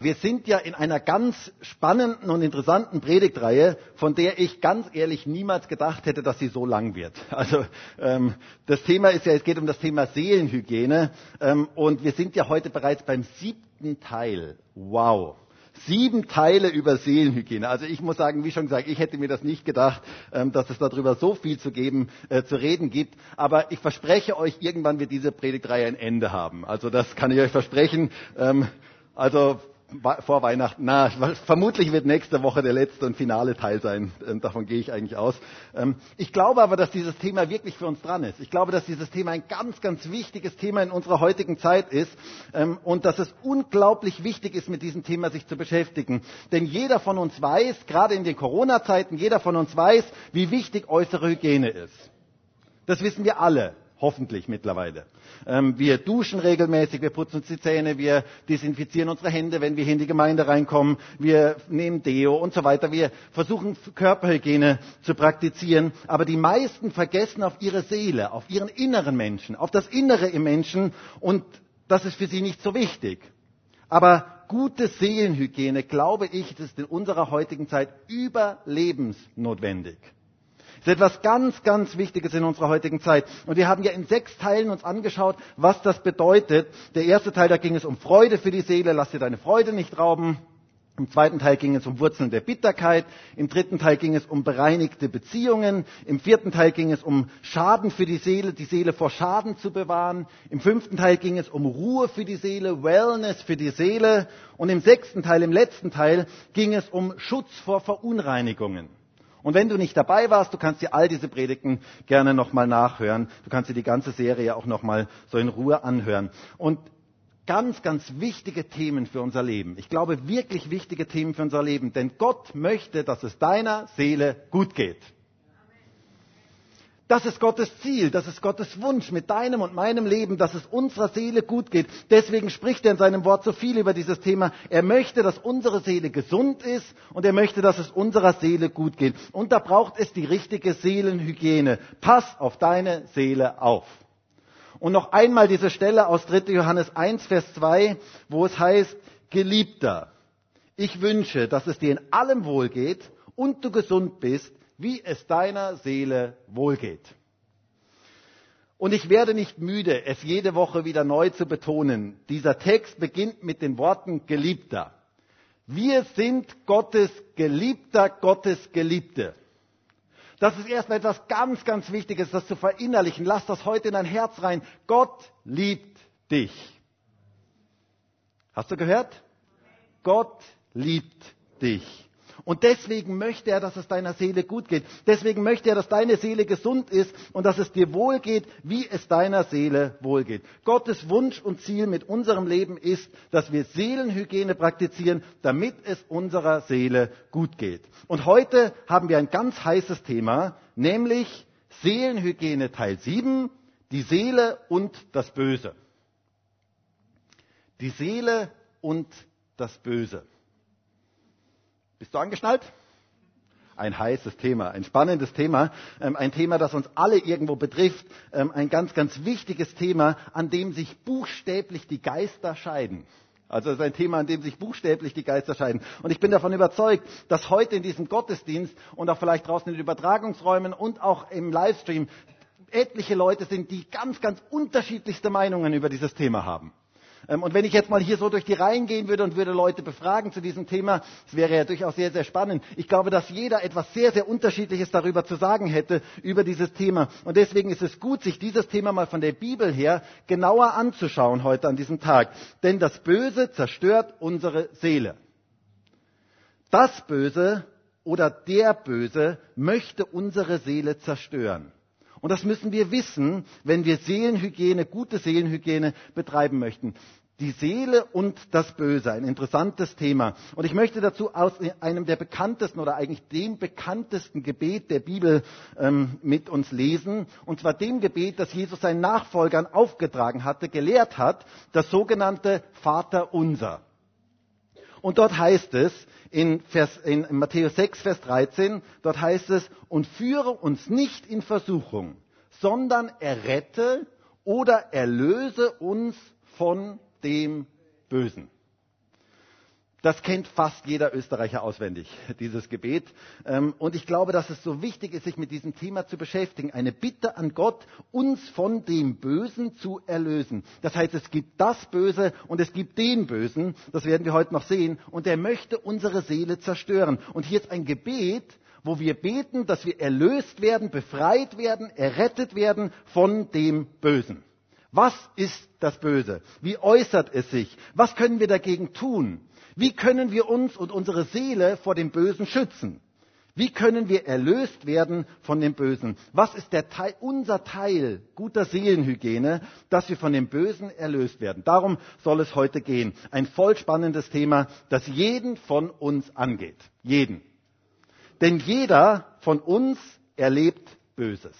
Wir sind ja in einer ganz spannenden und interessanten Predigtreihe, von der ich ganz ehrlich niemals gedacht hätte, dass sie so lang wird. Also ähm, das Thema ist ja, es geht um das Thema Seelenhygiene ähm, und wir sind ja heute bereits beim siebten Teil. Wow. Sieben Teile über Seelenhygiene. Also ich muss sagen, wie schon gesagt, ich hätte mir das nicht gedacht, ähm, dass es darüber so viel zu geben, äh, zu reden gibt. Aber ich verspreche euch, irgendwann wird diese Predigtreihe ein Ende haben. Also das kann ich euch versprechen. Ähm, also vor Weihnachten. Na, vermutlich wird nächste Woche der letzte und finale Teil sein. Ähm, davon gehe ich eigentlich aus. Ähm, ich glaube aber, dass dieses Thema wirklich für uns dran ist. Ich glaube, dass dieses Thema ein ganz, ganz wichtiges Thema in unserer heutigen Zeit ist ähm, und dass es unglaublich wichtig ist, mit diesem Thema sich zu beschäftigen. Denn jeder von uns weiß, gerade in den Corona-Zeiten, jeder von uns weiß, wie wichtig äußere Hygiene ist. Das wissen wir alle. Hoffentlich mittlerweile. Ähm, wir duschen regelmäßig, wir putzen uns die Zähne, wir desinfizieren unsere Hände, wenn wir hier in die Gemeinde reinkommen, wir nehmen Deo und so weiter. Wir versuchen Körperhygiene zu praktizieren, aber die meisten vergessen auf ihre Seele, auf ihren inneren Menschen, auf das Innere im Menschen und das ist für sie nicht so wichtig. Aber gute Seelenhygiene, glaube ich, ist in unserer heutigen Zeit überlebensnotwendig. Ist etwas ganz, ganz Wichtiges in unserer heutigen Zeit. Und wir haben ja in sechs Teilen uns angeschaut, was das bedeutet. Der erste Teil, da ging es um Freude für die Seele, lass dir deine Freude nicht rauben. Im zweiten Teil ging es um Wurzeln der Bitterkeit. Im dritten Teil ging es um bereinigte Beziehungen. Im vierten Teil ging es um Schaden für die Seele, die Seele vor Schaden zu bewahren. Im fünften Teil ging es um Ruhe für die Seele, Wellness für die Seele. Und im sechsten Teil, im letzten Teil, ging es um Schutz vor Verunreinigungen. Und wenn du nicht dabei warst, du kannst dir all diese Predigten gerne nochmal nachhören. Du kannst dir die ganze Serie auch nochmal so in Ruhe anhören. Und ganz, ganz wichtige Themen für unser Leben. Ich glaube, wirklich wichtige Themen für unser Leben. Denn Gott möchte, dass es deiner Seele gut geht. Das ist Gottes Ziel, das ist Gottes Wunsch mit deinem und meinem Leben, dass es unserer Seele gut geht. Deswegen spricht er in seinem Wort so viel über dieses Thema. Er möchte, dass unsere Seele gesund ist und er möchte, dass es unserer Seele gut geht. Und da braucht es die richtige Seelenhygiene. Pass auf deine Seele auf. Und noch einmal diese Stelle aus 3. Johannes 1, Vers 2, wo es heißt, Geliebter, ich wünsche, dass es dir in allem wohlgeht und du gesund bist, wie es deiner Seele wohlgeht. Und ich werde nicht müde, es jede Woche wieder neu zu betonen. Dieser Text beginnt mit den Worten Geliebter. Wir sind Gottes Geliebter, Gottes Geliebte. Das ist erstmal etwas ganz, ganz Wichtiges, das zu verinnerlichen. Lass das heute in dein Herz rein. Gott liebt dich. Hast du gehört? Gott liebt dich. Und deswegen möchte er, dass es deiner Seele gut geht. Deswegen möchte er, dass deine Seele gesund ist und dass es dir wohlgeht, wie es deiner Seele wohlgeht. Gottes Wunsch und Ziel mit unserem Leben ist, dass wir Seelenhygiene praktizieren, damit es unserer Seele gut geht. Und heute haben wir ein ganz heißes Thema, nämlich Seelenhygiene Teil 7, die Seele und das Böse. Die Seele und das Böse. Bist du angeschnallt? Ein heißes Thema, ein spannendes Thema, ähm, ein Thema, das uns alle irgendwo betrifft, ähm, ein ganz, ganz wichtiges Thema, an dem sich buchstäblich die Geister scheiden. Also es ist ein Thema, an dem sich buchstäblich die Geister scheiden. Und ich bin davon überzeugt, dass heute in diesem Gottesdienst und auch vielleicht draußen in den Übertragungsräumen und auch im Livestream etliche Leute sind, die ganz, ganz unterschiedlichste Meinungen über dieses Thema haben. Ähm, und wenn ich jetzt mal hier so durch die Reihen gehen würde und würde Leute befragen zu diesem Thema, das wäre ja durchaus sehr, sehr spannend. Ich glaube, dass jeder etwas sehr, sehr Unterschiedliches darüber zu sagen hätte, über dieses Thema. Und deswegen ist es gut, sich dieses Thema mal von der Bibel her genauer anzuschauen heute an diesem Tag. Denn das Böse zerstört unsere Seele. Das Böse oder der Böse möchte unsere Seele zerstören. Und das müssen wir wissen, wenn wir Seelenhygiene, gute Seelenhygiene betreiben möchten. Die Seele und das Böse, ein interessantes Thema. Und ich möchte dazu aus einem der bekanntesten oder eigentlich dem bekanntesten Gebet der Bibel ähm, mit uns lesen. Und zwar dem Gebet, das Jesus seinen Nachfolgern aufgetragen hatte, gelehrt hat, das sogenannte Vater unser. Und dort heißt es, in, Vers, in Matthäus 6, Vers 13, dort heißt es, und führe uns nicht in Versuchung, sondern errette oder erlöse uns von dem Bösen. Das kennt fast jeder Österreicher auswendig, dieses Gebet. Ähm, und ich glaube, dass es so wichtig ist, sich mit diesem Thema zu beschäftigen. Eine Bitte an Gott, uns von dem Bösen zu erlösen. Das heißt, es gibt das Böse und es gibt den Bösen. Das werden wir heute noch sehen. Und er möchte unsere Seele zerstören. Und hier ist ein Gebet, wo wir beten, dass wir erlöst werden, befreit werden, errettet werden von dem Bösen. Was ist das Böse? Wie äußert es sich? Was können wir dagegen tun? Wie können wir uns und unsere Seele vor dem Bösen schützen? Wie können wir erlöst werden von dem Bösen? Was ist Teil, unser Teil guter Seelenhygiene, dass wir von dem Bösen erlöst werden? Darum soll es heute gehen. Ein voll spannendes Thema, das jeden von uns angeht. Jeden. Denn jeder von uns erlebt Böses.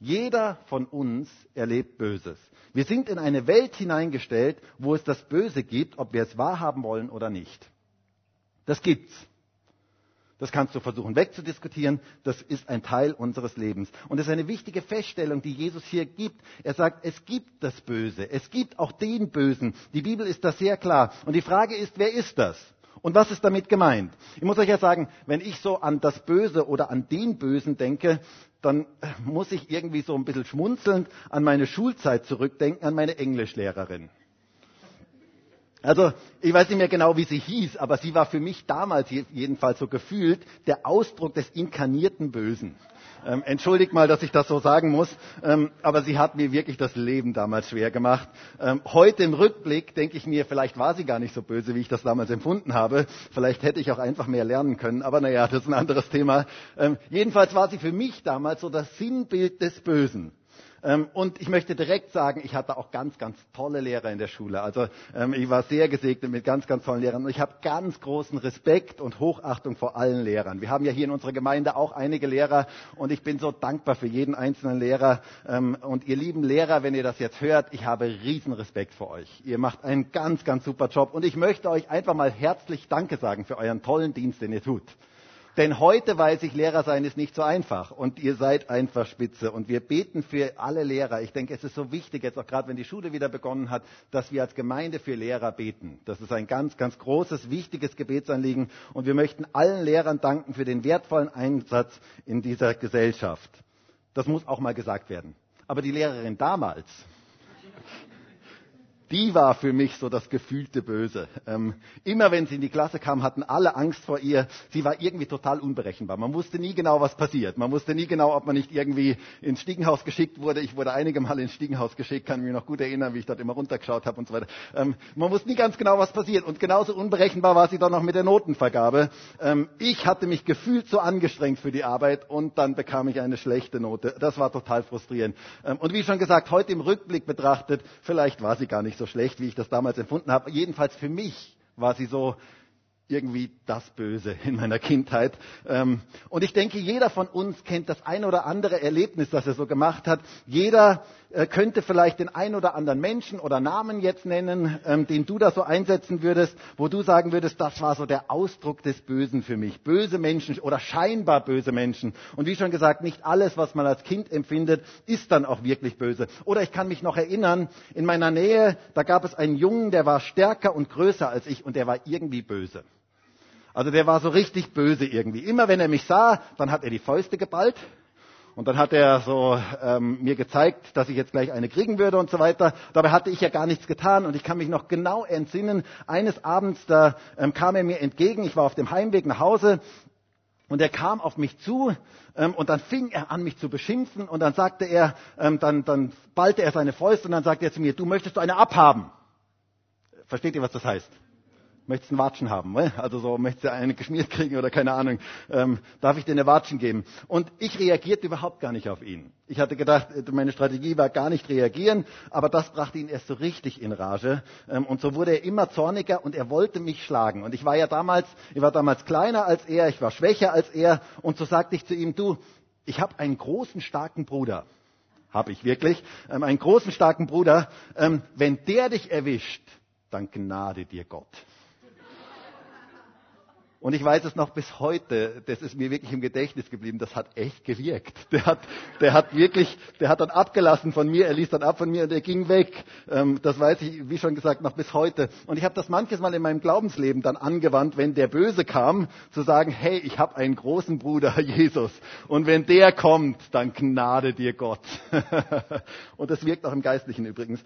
Jeder von uns erlebt Böses. Wir sind in eine Welt hineingestellt, wo es das Böse gibt, ob wir es wahrhaben wollen oder nicht. Das gibt's. Das kannst du versuchen wegzudiskutieren. Das ist ein Teil unseres Lebens. Und es ist eine wichtige Feststellung, die Jesus hier gibt. Er sagt, es gibt das Böse. Es gibt auch den Bösen. Die Bibel ist da sehr klar. Und die Frage ist, wer ist das? Und was ist damit gemeint? Ich muss euch ja sagen, wenn ich so an das Böse oder an den Bösen denke, dann muss ich irgendwie so ein bisschen schmunzelnd an meine Schulzeit zurückdenken, an meine Englischlehrerin. Also, ich weiß nicht mehr genau, wie sie hieß, aber sie war für mich damals jedenfalls so gefühlt der Ausdruck des inkarnierten Bösen. Ähm, entschuldigt mal, dass ich das so sagen muss, ähm, aber sie hat mir wirklich das Leben damals schwer gemacht. Ähm, heute im Rückblick denke ich mir, vielleicht war sie gar nicht so böse, wie ich das damals empfunden habe. Vielleicht hätte ich auch einfach mehr lernen können, aber naja, das ist ein anderes Thema. Ähm, jedenfalls war sie für mich damals so das Sinnbild des Bösen. Ähm, und ich möchte direkt sagen, ich hatte auch ganz, ganz tolle Lehrer in der Schule. Also ähm, ich war sehr gesegnet mit ganz, ganz tollen Lehrern. Und ich habe ganz großen Respekt und Hochachtung vor allen Lehrern. Wir haben ja hier in unserer Gemeinde auch einige Lehrer und ich bin so dankbar für jeden einzelnen Lehrer. Ähm, und ihr lieben Lehrer, wenn ihr das jetzt hört, ich habe riesen Respekt vor euch. Ihr macht einen ganz, ganz super Job und ich möchte euch einfach mal herzlich Danke sagen für euren tollen Dienst, den ihr tut. Denn heute weiß ich, Lehrer sein ist nicht so einfach. Und ihr seid einfach spitze. Und wir beten für alle Lehrer. Ich denke, es ist so wichtig, jetzt auch gerade wenn die Schule wieder begonnen hat, dass wir als Gemeinde für Lehrer beten. Das ist ein ganz, ganz großes, wichtiges Gebetsanliegen. Und wir möchten allen Lehrern danken für den wertvollen Einsatz in dieser Gesellschaft. Das muss auch mal gesagt werden. Aber die Lehrerin damals, die war für mich so das gefühlte Böse. Ähm, immer wenn sie in die Klasse kam, hatten alle Angst vor ihr. Sie war irgendwie total unberechenbar. Man wusste nie genau, was passiert. Man wusste nie genau, ob man nicht irgendwie ins Stiegenhaus geschickt wurde. Ich wurde einige Male ins Stiegenhaus geschickt, kann mich noch gut erinnern, wie ich dort immer runtergeschaut habe und so weiter. Ähm, man wusste nie ganz genau, was passiert. Und genauso unberechenbar war sie dann noch mit der Notenvergabe. Ähm, ich hatte mich gefühlt so angestrengt für die Arbeit und dann bekam ich eine schlechte Note. Das war total frustrierend. Ähm, und wie schon gesagt, heute im Rückblick betrachtet, vielleicht war sie gar nicht so schlecht, wie ich das damals empfunden habe. Jedenfalls für mich war sie so irgendwie das Böse in meiner Kindheit. Ähm, und ich denke, jeder von uns kennt das ein oder andere Erlebnis, das er so gemacht hat. Jeder äh, könnte vielleicht den ein oder anderen Menschen oder Namen jetzt nennen, ähm, den du da so einsetzen würdest, wo du sagen würdest, das war so der Ausdruck des Bösen für mich. Böse Menschen oder scheinbar böse Menschen. Und wie schon gesagt, nicht alles, was man als Kind empfindet, ist dann auch wirklich böse. Oder ich kann mich noch erinnern, in meiner Nähe, da gab es einen Jungen, der war stärker und größer als ich und der war irgendwie böse. Also der war so richtig böse irgendwie. Immer wenn er mich sah, dann hat er die Fäuste geballt. Und dann hat er so ähm, mir gezeigt, dass ich jetzt gleich eine kriegen würde und so weiter. Dabei hatte ich ja gar nichts getan und ich kann mich noch genau entsinnen. Eines Abends, da ähm, kam er mir entgegen. Ich war auf dem Heimweg nach Hause und er kam auf mich zu ähm, und dann fing er an, mich zu beschimpfen und dann sagte er, ähm, dann, dann ballte er seine Fäuste und dann sagte er zu mir, du möchtest du eine abhaben. Versteht ihr, was das heißt? Möchtest einen Watschen haben, ne? also so möchtest du eine geschmiert kriegen oder keine Ahnung, ähm, darf ich dir eine Watschen geben? Und ich reagierte überhaupt gar nicht auf ihn. Ich hatte gedacht, äh, meine Strategie war gar nicht reagieren, aber das brachte ihn erst so richtig in Rage. Ähm, und so wurde er immer zorniger und er wollte mich schlagen. Und ich war ja damals, ich war damals kleiner als er, ich war schwächer als er und so sagte ich zu ihm, du, ich habe einen großen, starken Bruder. Habe ich wirklich. Ähm, einen großen, starken Bruder. Ähm, wenn der dich erwischt, dann gnade dir Gott. Und ich weiß es noch bis heute, das ist mir wirklich im Gedächtnis geblieben, das hat echt gewirkt. Der hat, der hat wirklich, der hat dann abgelassen von mir, er ließ dann ab von mir und er ging weg. Ähm, das weiß ich, wie schon gesagt, noch bis heute. Und ich habe das manches Mal in meinem Glaubensleben dann angewandt, wenn der Böse kam, zu sagen, hey, ich habe einen großen Bruder, Jesus. Und wenn der kommt, dann gnade dir Gott. und das wirkt auch im Geistlichen übrigens.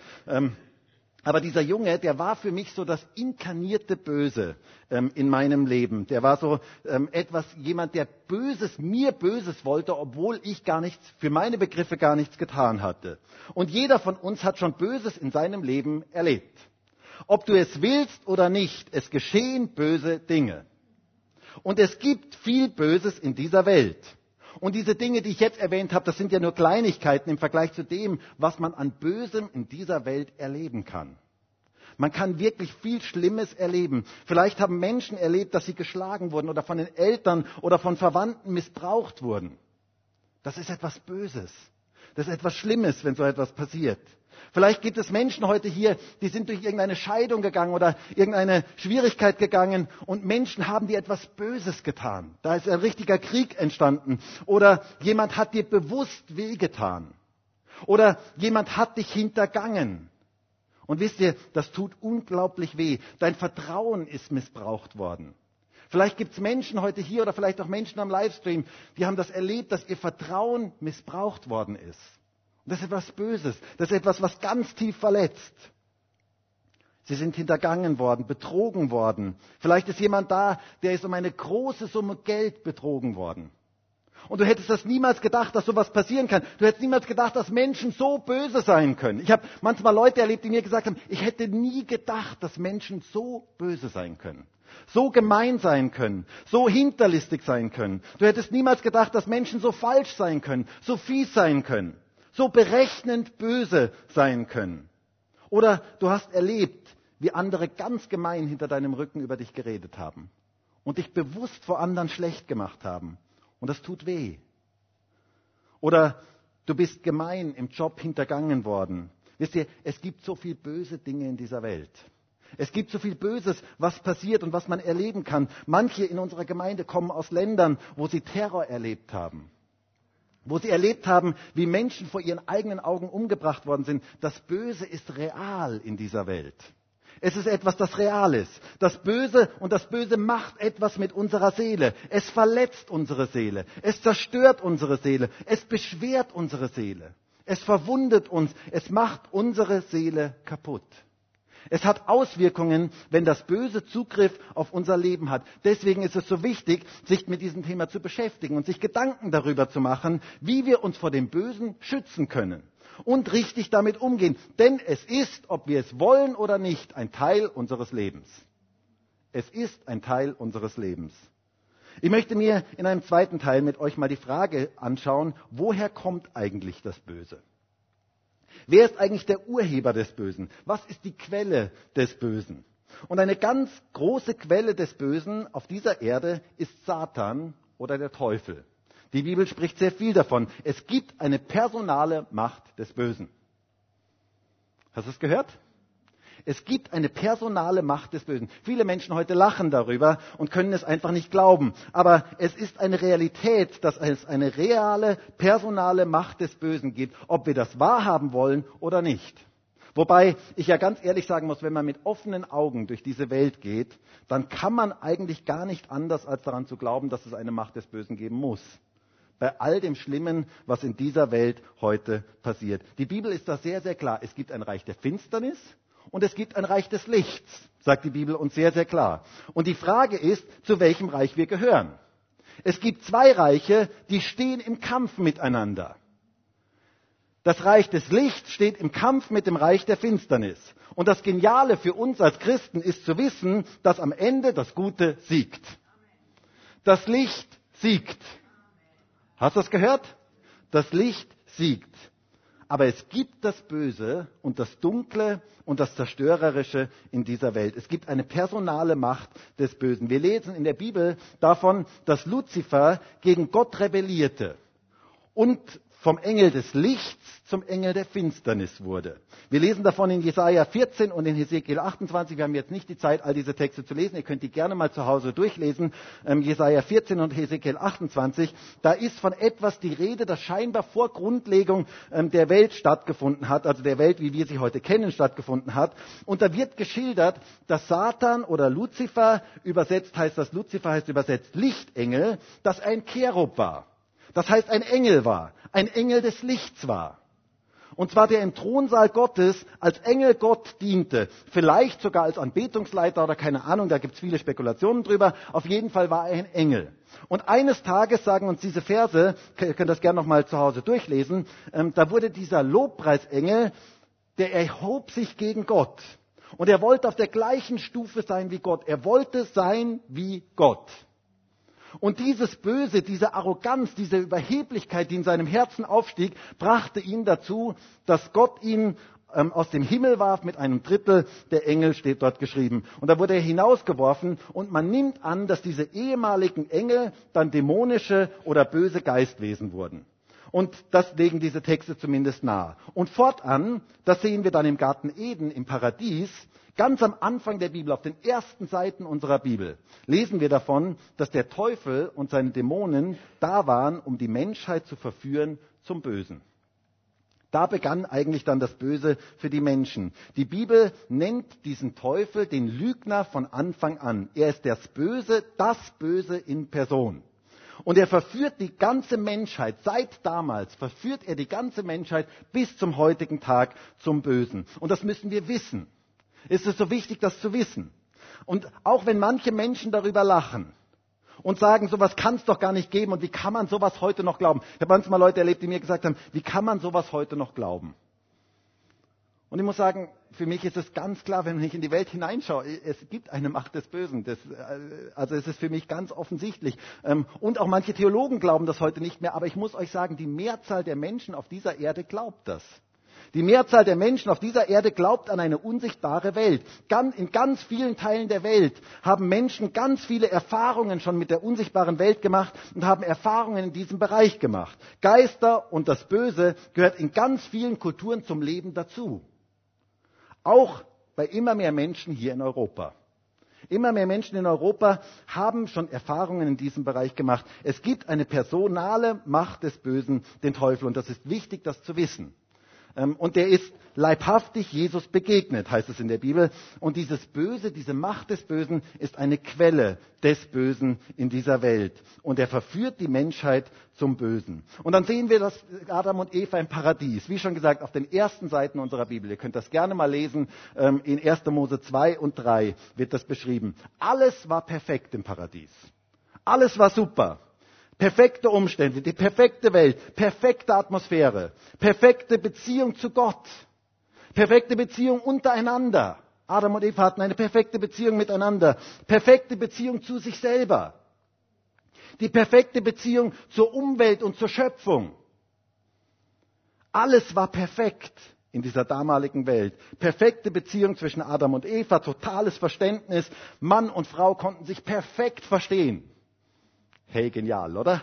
Aber dieser Junge, der war für mich so das inkarnierte Böse ähm, in meinem Leben. Der war so ähm, etwas, jemand, der Böses, mir Böses wollte, obwohl ich gar nichts, für meine Begriffe gar nichts getan hatte. Und jeder von uns hat schon Böses in seinem Leben erlebt. Ob du es willst oder nicht, es geschehen böse Dinge. Und es gibt viel Böses in dieser Welt. Und diese Dinge, die ich jetzt erwähnt habe, das sind ja nur Kleinigkeiten im Vergleich zu dem, was man an Bösem in dieser Welt erleben kann. Man kann wirklich viel Schlimmes erleben. Vielleicht haben Menschen erlebt, dass sie geschlagen wurden oder von den Eltern oder von Verwandten missbraucht wurden. Das ist etwas Böses. Das ist etwas Schlimmes, wenn so etwas passiert. Vielleicht gibt es Menschen heute hier, die sind durch irgendeine Scheidung gegangen oder irgendeine Schwierigkeit gegangen und Menschen haben dir etwas Böses getan. Da ist ein richtiger Krieg entstanden. Oder jemand hat dir bewusst wehgetan. Oder jemand hat dich hintergangen. Und wisst ihr, das tut unglaublich weh. Dein Vertrauen ist missbraucht worden. Vielleicht gibt es Menschen heute hier oder vielleicht auch Menschen am Livestream, die haben das erlebt, dass ihr Vertrauen missbraucht worden ist. Das ist etwas Böses. Das ist etwas, was ganz tief verletzt. Sie sind hintergangen worden, betrogen worden. Vielleicht ist jemand da, der ist um eine große Summe Geld betrogen worden. Und du hättest das niemals gedacht, dass sowas passieren kann. Du hättest niemals gedacht, dass Menschen so böse sein können. Ich habe manchmal Leute erlebt, die mir gesagt haben, ich hätte nie gedacht, dass Menschen so böse sein können. So gemein sein können, so hinterlistig sein können. Du hättest niemals gedacht, dass Menschen so falsch sein können, so fies sein können so berechnend böse sein können. Oder du hast erlebt, wie andere ganz gemein hinter deinem Rücken über dich geredet haben und dich bewusst vor anderen schlecht gemacht haben. Und das tut weh. Oder du bist gemein im Job hintergangen worden. Wisst ihr, es gibt so viel böse Dinge in dieser Welt. Es gibt so viel Böses, was passiert und was man erleben kann. Manche in unserer Gemeinde kommen aus Ländern, wo sie Terror erlebt haben wo sie erlebt haben, wie Menschen vor ihren eigenen Augen umgebracht worden sind. Das Böse ist real in dieser Welt. Es ist etwas, das real ist. Das Böse und das Böse macht etwas mit unserer Seele. Es verletzt unsere Seele. Es zerstört unsere Seele. Es beschwert unsere Seele. Es verwundet uns. Es macht unsere Seele kaputt. Es hat Auswirkungen, wenn das Böse Zugriff auf unser Leben hat. Deswegen ist es so wichtig, sich mit diesem Thema zu beschäftigen und sich Gedanken darüber zu machen, wie wir uns vor dem Bösen schützen können und richtig damit umgehen. Denn es ist, ob wir es wollen oder nicht, ein Teil unseres Lebens. Es ist ein Teil unseres Lebens. Ich möchte mir in einem zweiten Teil mit euch mal die Frage anschauen, woher kommt eigentlich das Böse? Wer ist eigentlich der Urheber des Bösen? Was ist die Quelle des Bösen? Und eine ganz große Quelle des Bösen auf dieser Erde ist Satan oder der Teufel. Die Bibel spricht sehr viel davon. Es gibt eine personale Macht des Bösen. Hast du es gehört? Es gibt eine personale Macht des Bösen. Viele Menschen heute lachen darüber und können es einfach nicht glauben. Aber es ist eine Realität, dass es eine reale, personale Macht des Bösen gibt, ob wir das wahrhaben wollen oder nicht. Wobei ich ja ganz ehrlich sagen muss, wenn man mit offenen Augen durch diese Welt geht, dann kann man eigentlich gar nicht anders, als daran zu glauben, dass es eine Macht des Bösen geben muss. Bei all dem Schlimmen, was in dieser Welt heute passiert. Die Bibel ist da sehr, sehr klar. Es gibt ein Reich der Finsternis und es gibt ein Reich des Lichts, sagt die Bibel uns sehr, sehr klar. Und die Frage ist, zu welchem Reich wir gehören. Es gibt zwei Reiche, die stehen im Kampf miteinander. Das Reich des Lichts steht im Kampf mit dem Reich der Finsternis. Und das Geniale für uns als Christen ist zu wissen, dass am Ende das Gute siegt. Das Licht siegt. Hast du das gehört? Das Licht siegt. Aber es gibt das Böse und das Dunkle und das Zerstörerische in dieser Welt. Es gibt eine personale Macht des Bösen. Wir lesen in der Bibel davon, dass Luzifer gegen Gott rebellierte und vom Engel des Lichts zum Engel der Finsternis wurde. Wir lesen davon in Jesaja 14 und in Hesekiel 28. Wir haben jetzt nicht die Zeit, all diese Texte zu lesen. Ihr könnt die gerne mal zu Hause durchlesen. Ähm, Jesaja 14 und Hesekiel 28. Da ist von etwas die Rede, das scheinbar vor Grundlegung ähm, der Welt stattgefunden hat, also der Welt, wie wir sie heute kennen, stattgefunden hat. Und da wird geschildert, dass Satan oder Luzifer, übersetzt heißt das, Luzifer heißt übersetzt Lichtengel, dass ein Cherub war. Das heißt, ein Engel war, ein Engel des Lichts war. Und zwar der im Thronsaal Gottes als Engel Gott diente. Vielleicht sogar als Anbetungsleiter oder keine Ahnung, da gibt es viele Spekulationen drüber. Auf jeden Fall war er ein Engel. Und eines Tages sagen uns diese Verse, ihr könnt das gerne nochmal zu Hause durchlesen, ähm, da wurde dieser Lobpreisengel, der erhob sich gegen Gott. Und er wollte auf der gleichen Stufe sein wie Gott. Er wollte sein wie Gott. Und dieses Böse, diese Arroganz, diese Überheblichkeit, die in seinem Herzen aufstieg, brachte ihn dazu, dass Gott ihn ähm, aus dem Himmel warf mit einem Drittel der Engel, steht dort geschrieben. Und da wurde er hinausgeworfen und man nimmt an, dass diese ehemaligen Engel dann dämonische oder böse Geistwesen wurden. Und das legen diese Texte zumindest nahe. Und fortan, das sehen wir dann im Garten Eden, im Paradies, Ganz am Anfang der Bibel, auf den ersten Seiten unserer Bibel, lesen wir davon, dass der Teufel und seine Dämonen da waren, um die Menschheit zu verführen zum Bösen. Da begann eigentlich dann das Böse für die Menschen. Die Bibel nennt diesen Teufel den Lügner von Anfang an. Er ist das Böse, das Böse in Person. Und er verführt die ganze Menschheit, seit damals verführt er die ganze Menschheit bis zum heutigen Tag zum Bösen. Und das müssen wir wissen ist es so wichtig, das zu wissen. Und auch wenn manche Menschen darüber lachen und sagen, sowas kann es doch gar nicht geben und wie kann man sowas heute noch glauben? Ich habe manchmal Leute erlebt, die mir gesagt haben, wie kann man sowas heute noch glauben? Und ich muss sagen, für mich ist es ganz klar, wenn ich in die Welt hineinschaue, es gibt eine Macht des Bösen. Das, äh, also es ist für mich ganz offensichtlich. Ähm, und auch manche Theologen glauben das heute nicht mehr. Aber ich muss euch sagen, die Mehrzahl der Menschen auf dieser Erde glaubt das. Die Mehrzahl der Menschen auf dieser Erde glaubt an eine unsichtbare Welt. In ganz vielen Teilen der Welt haben Menschen ganz viele Erfahrungen schon mit der unsichtbaren Welt gemacht und haben Erfahrungen in diesem Bereich gemacht. Geister und das Böse gehört in ganz vielen Kulturen zum Leben dazu. Auch bei immer mehr Menschen hier in Europa. Immer mehr Menschen in Europa haben schon Erfahrungen in diesem Bereich gemacht. Es gibt eine personale Macht des Bösen, den Teufel, und das ist wichtig, das zu wissen. Ähm, und der ist leibhaftig Jesus begegnet, heißt es in der Bibel. Und dieses Böse, diese Macht des Bösen ist eine Quelle des Bösen in dieser Welt. Und er verführt die Menschheit zum Bösen. Und dann sehen wir das Adam und Eva im Paradies. Wie schon gesagt, auf den ersten Seiten unserer Bibel. Ihr könnt das gerne mal lesen. Ähm, in 1. Mose 2 und 3 wird das beschrieben. Alles war perfekt im Paradies. Alles war super. Perfekte Umstände, die perfekte Welt, perfekte Atmosphäre, perfekte Beziehung zu Gott, perfekte Beziehung untereinander. Adam und Eva hatten eine perfekte Beziehung miteinander, perfekte Beziehung zu sich selber, die perfekte Beziehung zur Umwelt und zur Schöpfung. Alles war perfekt in dieser damaligen Welt. Perfekte Beziehung zwischen Adam und Eva, totales Verständnis. Mann und Frau konnten sich perfekt verstehen. Hey, genial, oder?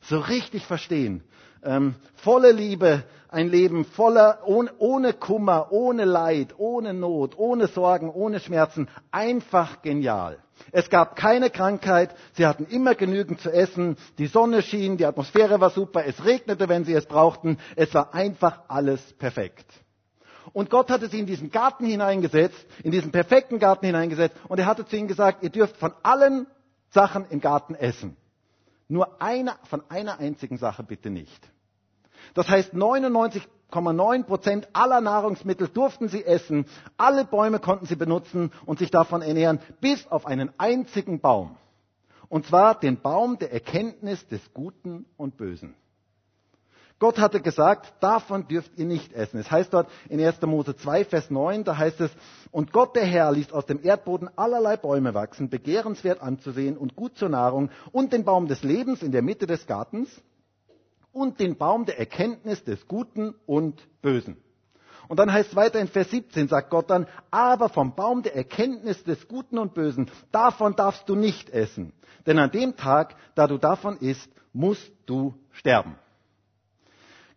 So richtig verstehen. Ähm, volle Liebe, ein Leben voller, ohne, ohne Kummer, ohne Leid, ohne Not, ohne Sorgen, ohne Schmerzen. Einfach genial. Es gab keine Krankheit, sie hatten immer genügend zu essen, die Sonne schien, die Atmosphäre war super, es regnete, wenn sie es brauchten, es war einfach alles perfekt. Und Gott hatte sie in diesen Garten hineingesetzt, in diesen perfekten Garten hineingesetzt, und er hatte zu ihnen gesagt, ihr dürft von allen Sachen im Garten essen. Nur eine, von einer einzigen Sache bitte nicht. Das heißt, 99,9 Prozent aller Nahrungsmittel durften sie essen, alle Bäume konnten sie benutzen und sich davon ernähren, bis auf einen einzigen Baum. Und zwar den Baum der Erkenntnis des Guten und Bösen. Gott hatte gesagt, davon dürft ihr nicht essen. Es heißt dort in 1. Mose 2, Vers 9, da heißt es, und Gott der Herr ließ aus dem Erdboden allerlei Bäume wachsen, begehrenswert anzusehen und gut zur Nahrung, und den Baum des Lebens in der Mitte des Gartens und den Baum der Erkenntnis des Guten und Bösen. Und dann heißt es weiter in Vers 17, sagt Gott dann, aber vom Baum der Erkenntnis des Guten und Bösen, davon darfst du nicht essen. Denn an dem Tag, da du davon isst, musst du sterben.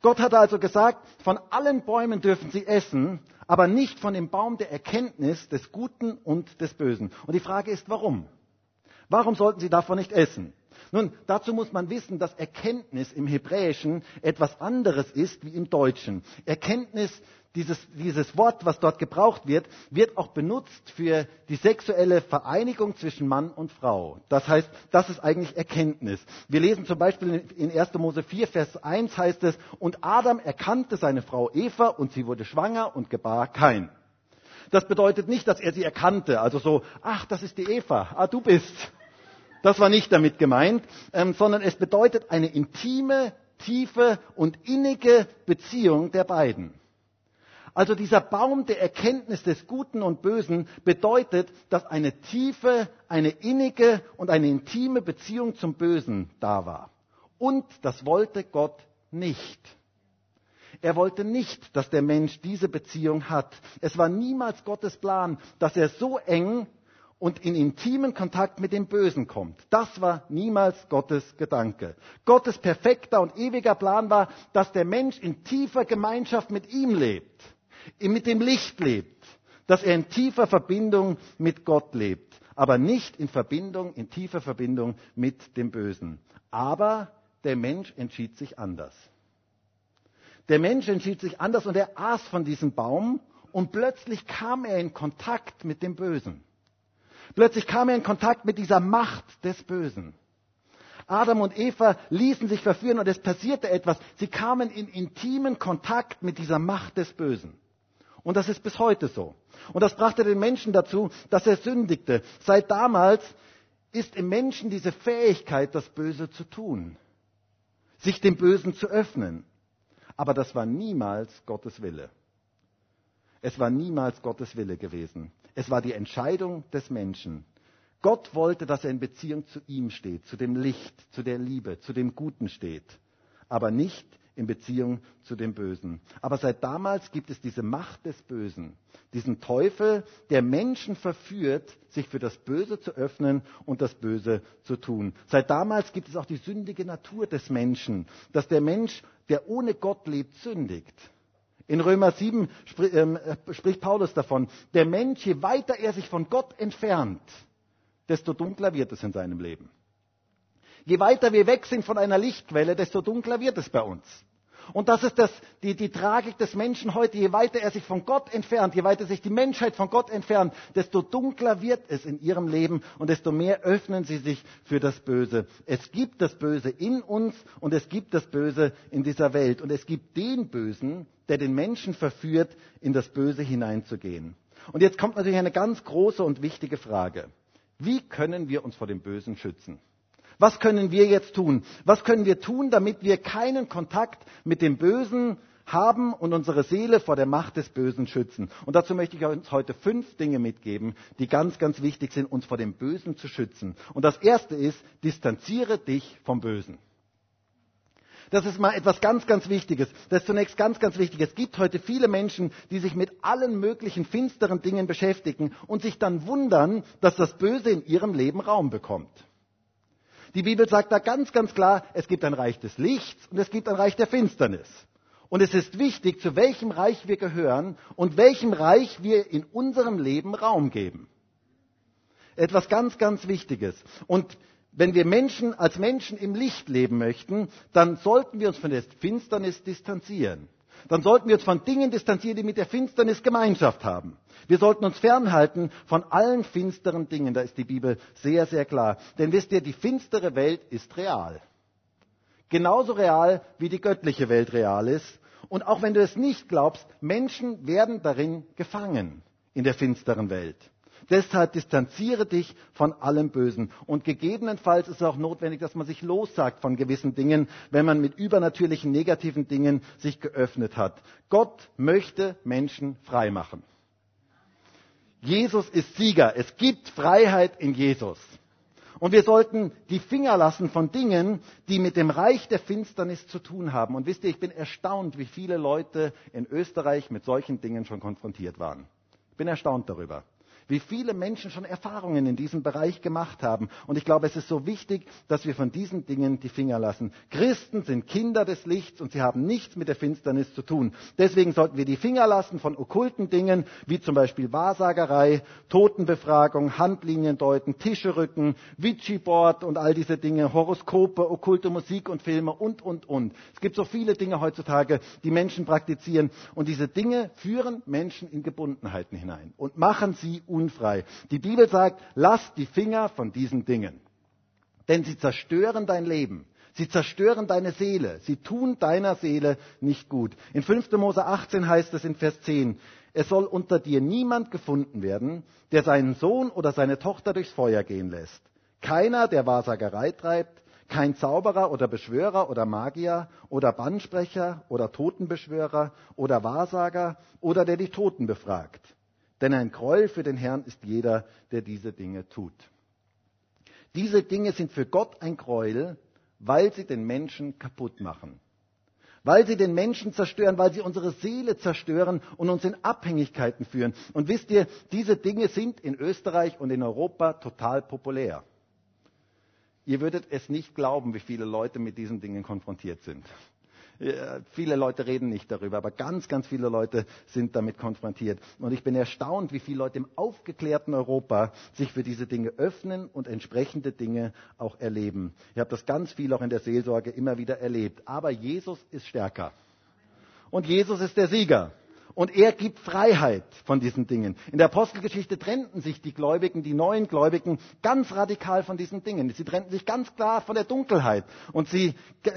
Gott hat also gesagt, von allen Bäumen dürfen sie essen, aber nicht von dem Baum der Erkenntnis des Guten und des Bösen. Und die Frage ist, warum? Warum sollten sie davon nicht essen? Nun, dazu muss man wissen, dass Erkenntnis im Hebräischen etwas anderes ist wie im Deutschen. Erkenntnis, dieses, dieses Wort, was dort gebraucht wird, wird auch benutzt für die sexuelle Vereinigung zwischen Mann und Frau. Das heißt, das ist eigentlich Erkenntnis. Wir lesen zum Beispiel in 1. Mose 4, Vers 1 heißt es, und Adam erkannte seine Frau Eva und sie wurde schwanger und gebar kein. Das bedeutet nicht, dass er sie erkannte, also so, ach, das ist die Eva, ah, du bist. Das war nicht damit gemeint, ähm, sondern es bedeutet eine intime, tiefe und innige Beziehung der beiden. Also dieser Baum der Erkenntnis des Guten und Bösen bedeutet, dass eine tiefe, eine innige und eine intime Beziehung zum Bösen da war. Und das wollte Gott nicht. Er wollte nicht, dass der Mensch diese Beziehung hat. Es war niemals Gottes Plan, dass er so eng und in intimen Kontakt mit dem Bösen kommt. Das war niemals Gottes Gedanke. Gottes perfekter und ewiger Plan war, dass der Mensch in tiefer Gemeinschaft mit ihm lebt, mit dem Licht lebt, dass er in tiefer Verbindung mit Gott lebt, aber nicht in Verbindung, in tiefer Verbindung mit dem Bösen. Aber der Mensch entschied sich anders. Der Mensch entschied sich anders und er aß von diesem Baum und plötzlich kam er in Kontakt mit dem Bösen. Plötzlich kam er in Kontakt mit dieser Macht des Bösen. Adam und Eva ließen sich verführen und es passierte etwas. Sie kamen in intimen Kontakt mit dieser Macht des Bösen. Und das ist bis heute so. Und das brachte den Menschen dazu, dass er sündigte. Seit damals ist im Menschen diese Fähigkeit, das Böse zu tun, sich dem Bösen zu öffnen. Aber das war niemals Gottes Wille. Es war niemals Gottes Wille gewesen. Es war die Entscheidung des Menschen. Gott wollte, dass er in Beziehung zu ihm steht, zu dem Licht, zu der Liebe, zu dem Guten steht, aber nicht in Beziehung zu dem Bösen. Aber seit damals gibt es diese Macht des Bösen, diesen Teufel, der Menschen verführt, sich für das Böse zu öffnen und das Böse zu tun. Seit damals gibt es auch die sündige Natur des Menschen, dass der Mensch, der ohne Gott lebt, sündigt. In Römer 7 ähm, spricht Paulus davon, der Mensch, je weiter er sich von Gott entfernt, desto dunkler wird es in seinem Leben. Je weiter wir weg sind von einer Lichtquelle, desto dunkler wird es bei uns. Und das ist das, die, die Tragik des Menschen heute. Je weiter er sich von Gott entfernt, je weiter sich die Menschheit von Gott entfernt, desto dunkler wird es in ihrem Leben und desto mehr öffnen sie sich für das Böse. Es gibt das Böse in uns und es gibt das Böse in dieser Welt. Und es gibt den Bösen, der den Menschen verführt, in das Böse hineinzugehen. Und jetzt kommt natürlich eine ganz große und wichtige Frage. Wie können wir uns vor dem Bösen schützen? Was können wir jetzt tun? Was können wir tun, damit wir keinen Kontakt mit dem Bösen haben und unsere Seele vor der Macht des Bösen schützen? Und dazu möchte ich uns heute fünf Dinge mitgeben, die ganz, ganz wichtig sind, uns vor dem Bösen zu schützen. Und das erste ist, distanziere dich vom Bösen. Das ist mal etwas ganz, ganz Wichtiges. Das ist zunächst ganz, ganz wichtig. Es gibt heute viele Menschen, die sich mit allen möglichen finsteren Dingen beschäftigen und sich dann wundern, dass das Böse in ihrem Leben Raum bekommt. Die Bibel sagt da ganz, ganz klar, es gibt ein Reich des Lichts und es gibt ein Reich der Finsternis. Und es ist wichtig, zu welchem Reich wir gehören und welchem Reich wir in unserem Leben Raum geben. Etwas ganz, ganz Wichtiges. Und wenn wir Menschen als Menschen im Licht leben möchten, dann sollten wir uns von der Finsternis distanzieren dann sollten wir uns von Dingen distanzieren, die mit der Finsternis Gemeinschaft haben. Wir sollten uns fernhalten von allen finsteren Dingen. Da ist die Bibel sehr, sehr klar. Denn wisst ihr, die finstere Welt ist real. Genauso real, wie die göttliche Welt real ist. Und auch wenn du es nicht glaubst, Menschen werden darin gefangen in der finsteren Welt. Deshalb distanziere dich von allem Bösen. Und gegebenenfalls ist es auch notwendig, dass man sich lossagt von gewissen Dingen, wenn man mit übernatürlichen negativen Dingen sich geöffnet hat. Gott möchte Menschen frei machen. Jesus ist Sieger. Es gibt Freiheit in Jesus. Und wir sollten die Finger lassen von Dingen, die mit dem Reich der Finsternis zu tun haben. Und wisst ihr, ich bin erstaunt, wie viele Leute in Österreich mit solchen Dingen schon konfrontiert waren. Ich bin erstaunt darüber. Wie viele Menschen schon Erfahrungen in diesem Bereich gemacht haben. Und ich glaube, es ist so wichtig, dass wir von diesen Dingen die Finger lassen. Christen sind Kinder des Lichts und sie haben nichts mit der Finsternis zu tun. Deswegen sollten wir die Finger lassen von okkulten Dingen, wie zum Beispiel Wahrsagerei, Totenbefragung, Handlinien deuten, Tische rücken, Ouija-Board und all diese Dinge, Horoskope, okkulte Musik und Filme und, und, und. Es gibt so viele Dinge heutzutage, die Menschen praktizieren. Und diese Dinge führen Menschen in Gebundenheiten hinein und machen sie unfrei. Die Bibel sagt, lass die Finger von diesen Dingen. Denn sie zerstören dein Leben. Sie zerstören deine Seele. Sie tun deiner Seele nicht gut. In 5. Mose 18 heißt es in Vers 10, es soll unter dir niemand gefunden werden, der seinen Sohn oder seine Tochter durchs Feuer gehen lässt. Keiner, der Wahrsagerei treibt, kein Zauberer oder Beschwörer oder Magier oder Bannsprecher oder Totenbeschwörer oder Wahrsager oder der die Toten befragt. Denn ein Gräuel für den Herrn ist jeder, der diese Dinge tut. Diese Dinge sind für Gott ein Gräuel, weil sie den Menschen kaputt machen. Weil sie den Menschen zerstören, weil sie unsere Seele zerstören und uns in Abhängigkeiten führen. Und wisst ihr, diese Dinge sind in Österreich und in Europa total populär. Ihr würdet es nicht glauben, wie viele Leute mit diesen Dingen konfrontiert sind. Viele Leute reden nicht darüber, aber ganz, ganz viele Leute sind damit konfrontiert. Und ich bin erstaunt, wie viele Leute im aufgeklärten Europa sich für diese Dinge öffnen und entsprechende Dinge auch erleben. Ich habe das ganz viel auch in der Seelsorge immer wieder erlebt. Aber Jesus ist stärker. Und Jesus ist der Sieger. Und er gibt Freiheit von diesen Dingen. In der Apostelgeschichte trennten sich die Gläubigen, die neuen Gläubigen, ganz radikal von diesen Dingen. Sie trennten sich ganz klar von der Dunkelheit. Und sie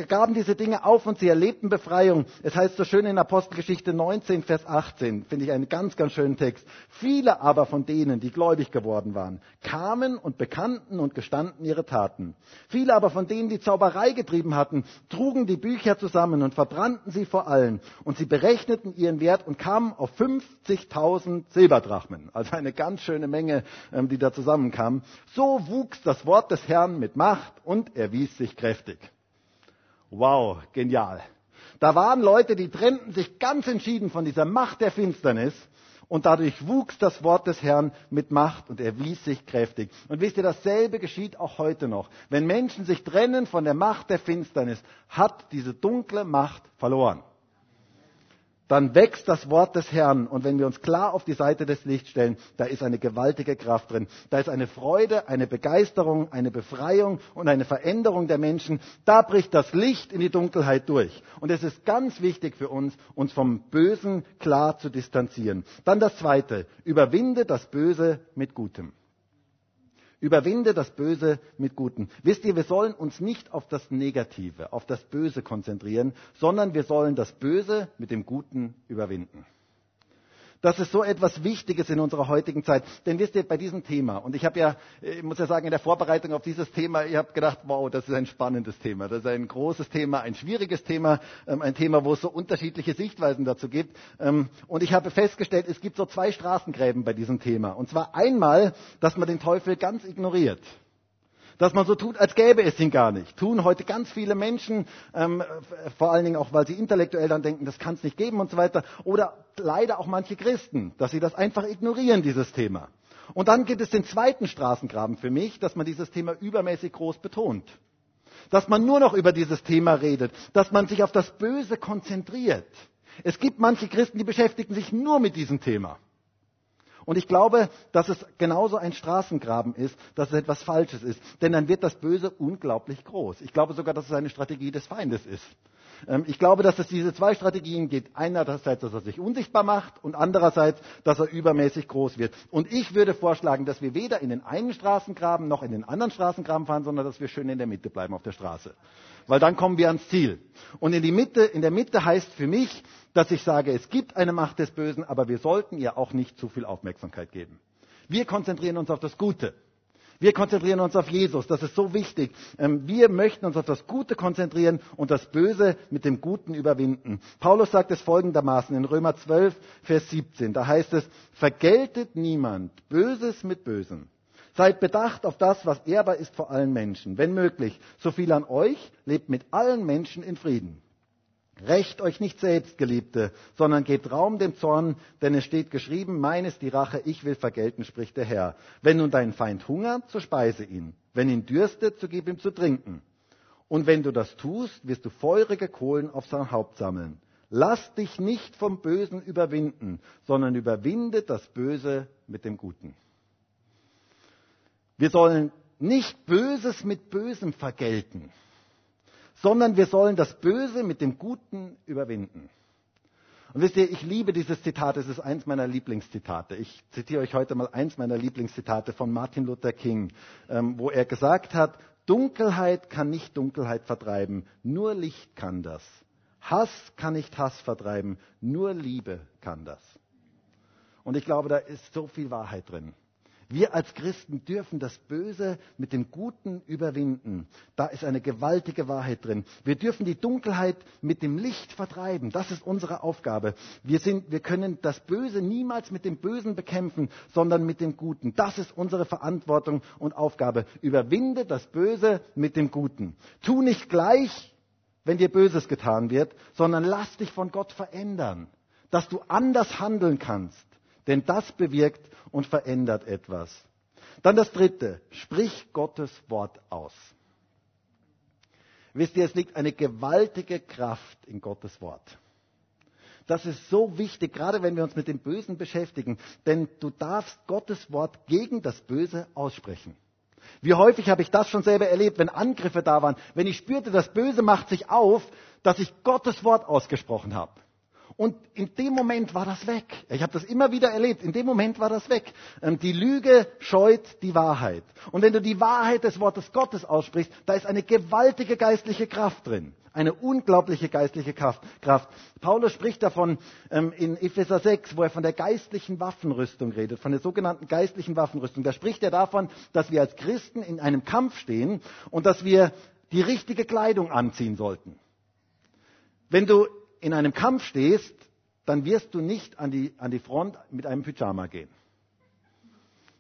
gaben diese Dinge auf und sie erlebten Befreiung. Es heißt so schön in Apostelgeschichte 19, Vers 18, finde ich einen ganz, ganz schönen Text. Viele aber von denen, die gläubig geworden waren, kamen und bekannten und gestanden ihre Taten. Viele aber von denen, die Zauberei getrieben hatten, trugen die Bücher zusammen und verbrannten sie vor allen. Und sie berechneten ihren Wert und kam auf 50.000 Silberdrachmen, also eine ganz schöne Menge, ähm, die da zusammenkam. So wuchs das Wort des Herrn mit Macht und erwies sich kräftig. Wow, genial. Da waren Leute, die trennten sich ganz entschieden von dieser Macht der Finsternis und dadurch wuchs das Wort des Herrn mit Macht und erwies sich kräftig. Und wisst ihr, dasselbe geschieht auch heute noch. Wenn Menschen sich trennen von der Macht der Finsternis, hat diese dunkle Macht verloren dann wächst das Wort des Herrn. Und wenn wir uns klar auf die Seite des Lichts stellen, da ist eine gewaltige Kraft drin. Da ist eine Freude, eine Begeisterung, eine Befreiung und eine Veränderung der Menschen. Da bricht das Licht in die Dunkelheit durch. Und es ist ganz wichtig für uns, uns vom Bösen klar zu distanzieren. Dann das Zweite. Überwinde das Böse mit Gutem. Überwinde das Böse mit Guten. Wisst ihr, wir sollen uns nicht auf das Negative, auf das Böse konzentrieren, sondern wir sollen das Böse mit dem Guten überwinden. Das ist so etwas Wichtiges in unserer heutigen Zeit. Denn wisst ihr, bei diesem Thema, und ich habe ja, ich muss ja sagen, in der Vorbereitung auf dieses Thema, ich habe gedacht, wow, das ist ein spannendes Thema. Das ist ein großes Thema, ein schwieriges Thema, ähm, ein Thema, wo es so unterschiedliche Sichtweisen dazu gibt. Ähm, und ich habe festgestellt, es gibt so zwei Straßengräben bei diesem Thema. Und zwar einmal, dass man den Teufel ganz ignoriert dass man so tut, als gäbe es ihn gar nicht. Tun heute ganz viele Menschen, ähm, vor allen Dingen auch, weil sie intellektuell dann denken, das kann es nicht geben und so weiter. Oder leider auch manche Christen, dass sie das einfach ignorieren, dieses Thema. Und dann gibt es den zweiten Straßengraben für mich, dass man dieses Thema übermäßig groß betont. Dass man nur noch über dieses Thema redet, dass man sich auf das Böse konzentriert. Es gibt manche Christen, die beschäftigen sich nur mit diesem Thema. Und ich glaube, dass es genauso ein Straßengraben ist, dass es etwas Falsches ist. Denn dann wird das Böse unglaublich groß. Ich glaube sogar, dass es eine Strategie des Feindes ist. Ähm, ich glaube, dass es diese zwei Strategien gibt. Einerseits, dass er sich unsichtbar macht und andererseits, dass er übermäßig groß wird. Und ich würde vorschlagen, dass wir weder in den einen Straßengraben noch in den anderen Straßengraben fahren, sondern dass wir schön in der Mitte bleiben auf der Straße. Weil dann kommen wir ans Ziel. Und in, die Mitte, in der Mitte heißt für mich, dass ich sage, es gibt eine Macht des Bösen, aber wir sollten ihr auch nicht zu viel Aufmerksamkeit geben. Wir konzentrieren uns auf das Gute. Wir konzentrieren uns auf Jesus. Das ist so wichtig. Ähm, wir möchten uns auf das Gute konzentrieren und das Böse mit dem Guten überwinden. Paulus sagt es folgendermaßen in Römer 12, Vers 17. Da heißt es, vergeltet niemand Böses mit Bösem. Seid bedacht auf das, was ehrbar ist vor allen Menschen. Wenn möglich, so viel an euch, lebt mit allen Menschen in Frieden. Rächt euch nicht selbst, Geliebte, sondern gebt Raum dem Zorn, denn es steht geschrieben, mein ist die Rache, ich will vergelten, spricht der Herr. Wenn nun dein Feind hungert, so speise ihn. Wenn ihn dürstet, so gib ihm zu trinken. Und wenn du das tust, wirst du feurige Kohlen auf sein Haupt sammeln. Lass dich nicht vom Bösen überwinden, sondern überwinde das Böse mit dem Guten. Wir sollen nicht Böses mit Bösem vergelten sondern wir sollen das Böse mit dem Guten überwinden. Und wisst ihr, ich liebe dieses Zitat, es ist eins meiner Lieblingszitate. Ich zitiere euch heute mal eins meiner Lieblingszitate von Martin Luther King, ähm, wo er gesagt hat, Dunkelheit kann nicht Dunkelheit vertreiben, nur Licht kann das. Hass kann nicht Hass vertreiben, nur Liebe kann das. Und ich glaube, da ist so viel Wahrheit drin. Wir als Christen dürfen das Böse mit dem Guten überwinden. Da ist eine gewaltige Wahrheit drin. Wir dürfen die Dunkelheit mit dem Licht vertreiben. Das ist unsere Aufgabe. Wir, sind, wir können das Böse niemals mit dem Bösen bekämpfen, sondern mit dem Guten. Das ist unsere Verantwortung und Aufgabe. Überwinde das Böse mit dem Guten. Tu nicht gleich, wenn dir Böses getan wird, sondern lass dich von Gott verändern, dass du anders handeln kannst. Denn das bewirkt und verändert etwas. Dann das dritte, sprich Gottes Wort aus. Wisst ihr, es liegt eine gewaltige Kraft in Gottes Wort. Das ist so wichtig, gerade wenn wir uns mit dem Bösen beschäftigen, denn du darfst Gottes Wort gegen das Böse aussprechen. Wie häufig habe ich das schon selber erlebt, wenn Angriffe da waren, wenn ich spürte, das Böse macht sich auf, dass ich Gottes Wort ausgesprochen habe. Und in dem Moment war das weg. Ich habe das immer wieder erlebt. In dem Moment war das weg. Ähm, die Lüge scheut die Wahrheit. Und wenn du die Wahrheit des Wortes Gottes aussprichst, da ist eine gewaltige geistliche Kraft drin. Eine unglaubliche geistliche Kraft. Paulus spricht davon ähm, in Epheser 6, wo er von der geistlichen Waffenrüstung redet, von der sogenannten geistlichen Waffenrüstung. Da spricht er davon, dass wir als Christen in einem Kampf stehen und dass wir die richtige Kleidung anziehen sollten. Wenn du in einem Kampf stehst, dann wirst du nicht an die, an die Front mit einem Pyjama gehen.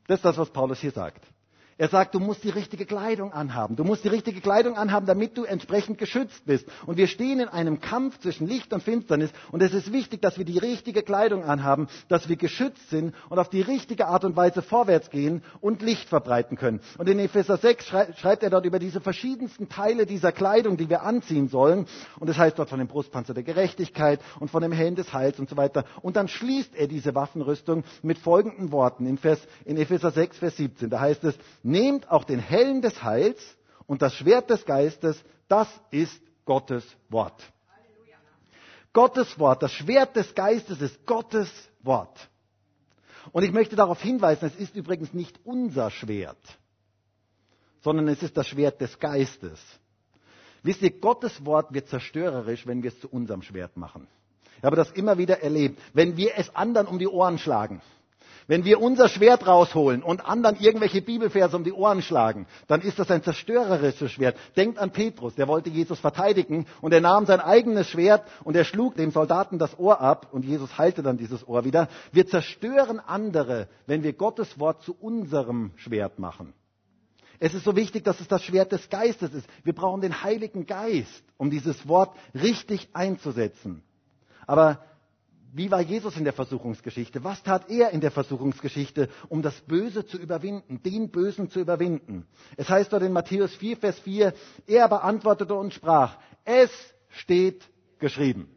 Das ist das, was Paulus hier sagt. Er sagt, du musst die richtige Kleidung anhaben. Du musst die richtige Kleidung anhaben, damit du entsprechend geschützt bist. Und wir stehen in einem Kampf zwischen Licht und Finsternis. Und es ist wichtig, dass wir die richtige Kleidung anhaben, dass wir geschützt sind und auf die richtige Art und Weise vorwärts gehen und Licht verbreiten können. Und in Epheser 6 schreibt er dort über diese verschiedensten Teile dieser Kleidung, die wir anziehen sollen. Und es das heißt dort von dem Brustpanzer der Gerechtigkeit und von dem Helm des Heils und so weiter. Und dann schließt er diese Waffenrüstung mit folgenden Worten in, Vers, in Epheser 6, Vers 17. Da heißt es, nehmt auch den Helm des Heils und das Schwert des Geistes, das ist Gottes Wort. Gottes Wort, das Schwert des Geistes ist Gottes Wort. Und ich möchte darauf hinweisen, es ist übrigens nicht unser Schwert, sondern es ist das Schwert des Geistes. Wisst ihr, Gottes Wort wird zerstörerisch, wenn wir es zu unserem Schwert machen. Ich habe das immer wieder erlebt. Wenn wir es anderen um die Ohren schlagen, wenn wir unser Schwert rausholen und anderen irgendwelche Bibelverse um die Ohren schlagen, dann ist das ein zerstörerisches Schwert. Denkt an Petrus, der wollte Jesus verteidigen und er nahm sein eigenes Schwert und er schlug dem Soldaten das Ohr ab und Jesus heilte dann dieses Ohr wieder. Wir zerstören andere, wenn wir Gottes Wort zu unserem Schwert machen. Es ist so wichtig, dass es das Schwert des Geistes ist. Wir brauchen den Heiligen Geist, um dieses Wort richtig einzusetzen. Aber wie war Jesus in der Versuchungsgeschichte? Was tat er in der Versuchungsgeschichte, um das Böse zu überwinden, den Bösen zu überwinden? Es heißt dort in Matthäus 4, Vers 4, er beantwortete und sprach, es steht geschrieben.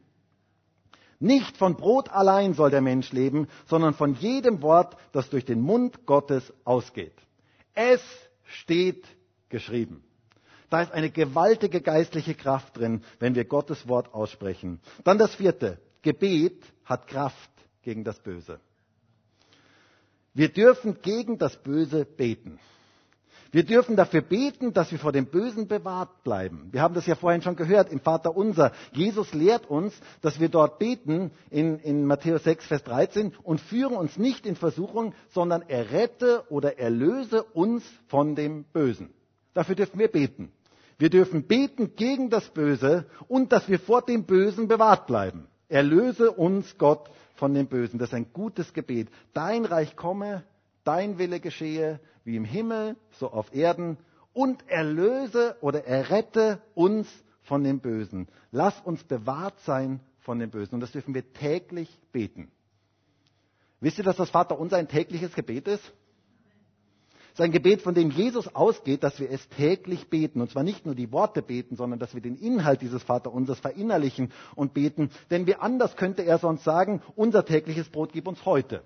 Nicht von Brot allein soll der Mensch leben, sondern von jedem Wort, das durch den Mund Gottes ausgeht. Es steht geschrieben. Da ist eine gewaltige geistliche Kraft drin, wenn wir Gottes Wort aussprechen. Dann das vierte. Gebet hat Kraft gegen das Böse. Wir dürfen gegen das Böse beten. Wir dürfen dafür beten, dass wir vor dem Bösen bewahrt bleiben. Wir haben das ja vorhin schon gehört im Vater unser. Jesus lehrt uns, dass wir dort beten in, in Matthäus 6, Vers 13 und führen uns nicht in Versuchung, sondern errette oder erlöse uns von dem Bösen. Dafür dürfen wir beten. Wir dürfen beten gegen das Böse und dass wir vor dem Bösen bewahrt bleiben. Erlöse uns, Gott, von dem Bösen. Das ist ein gutes Gebet. Dein Reich komme, dein Wille geschehe, wie im Himmel, so auf Erden. Und erlöse oder errette uns von dem Bösen. Lass uns bewahrt sein von dem Bösen. Und das dürfen wir täglich beten. Wisst ihr, dass das Vater unser ein tägliches Gebet ist? Ist ein Gebet, von dem Jesus ausgeht, dass wir es täglich beten. Und zwar nicht nur die Worte beten, sondern dass wir den Inhalt dieses Vaterunsers verinnerlichen und beten. Denn wie anders könnte er sonst sagen, unser tägliches Brot gib uns heute.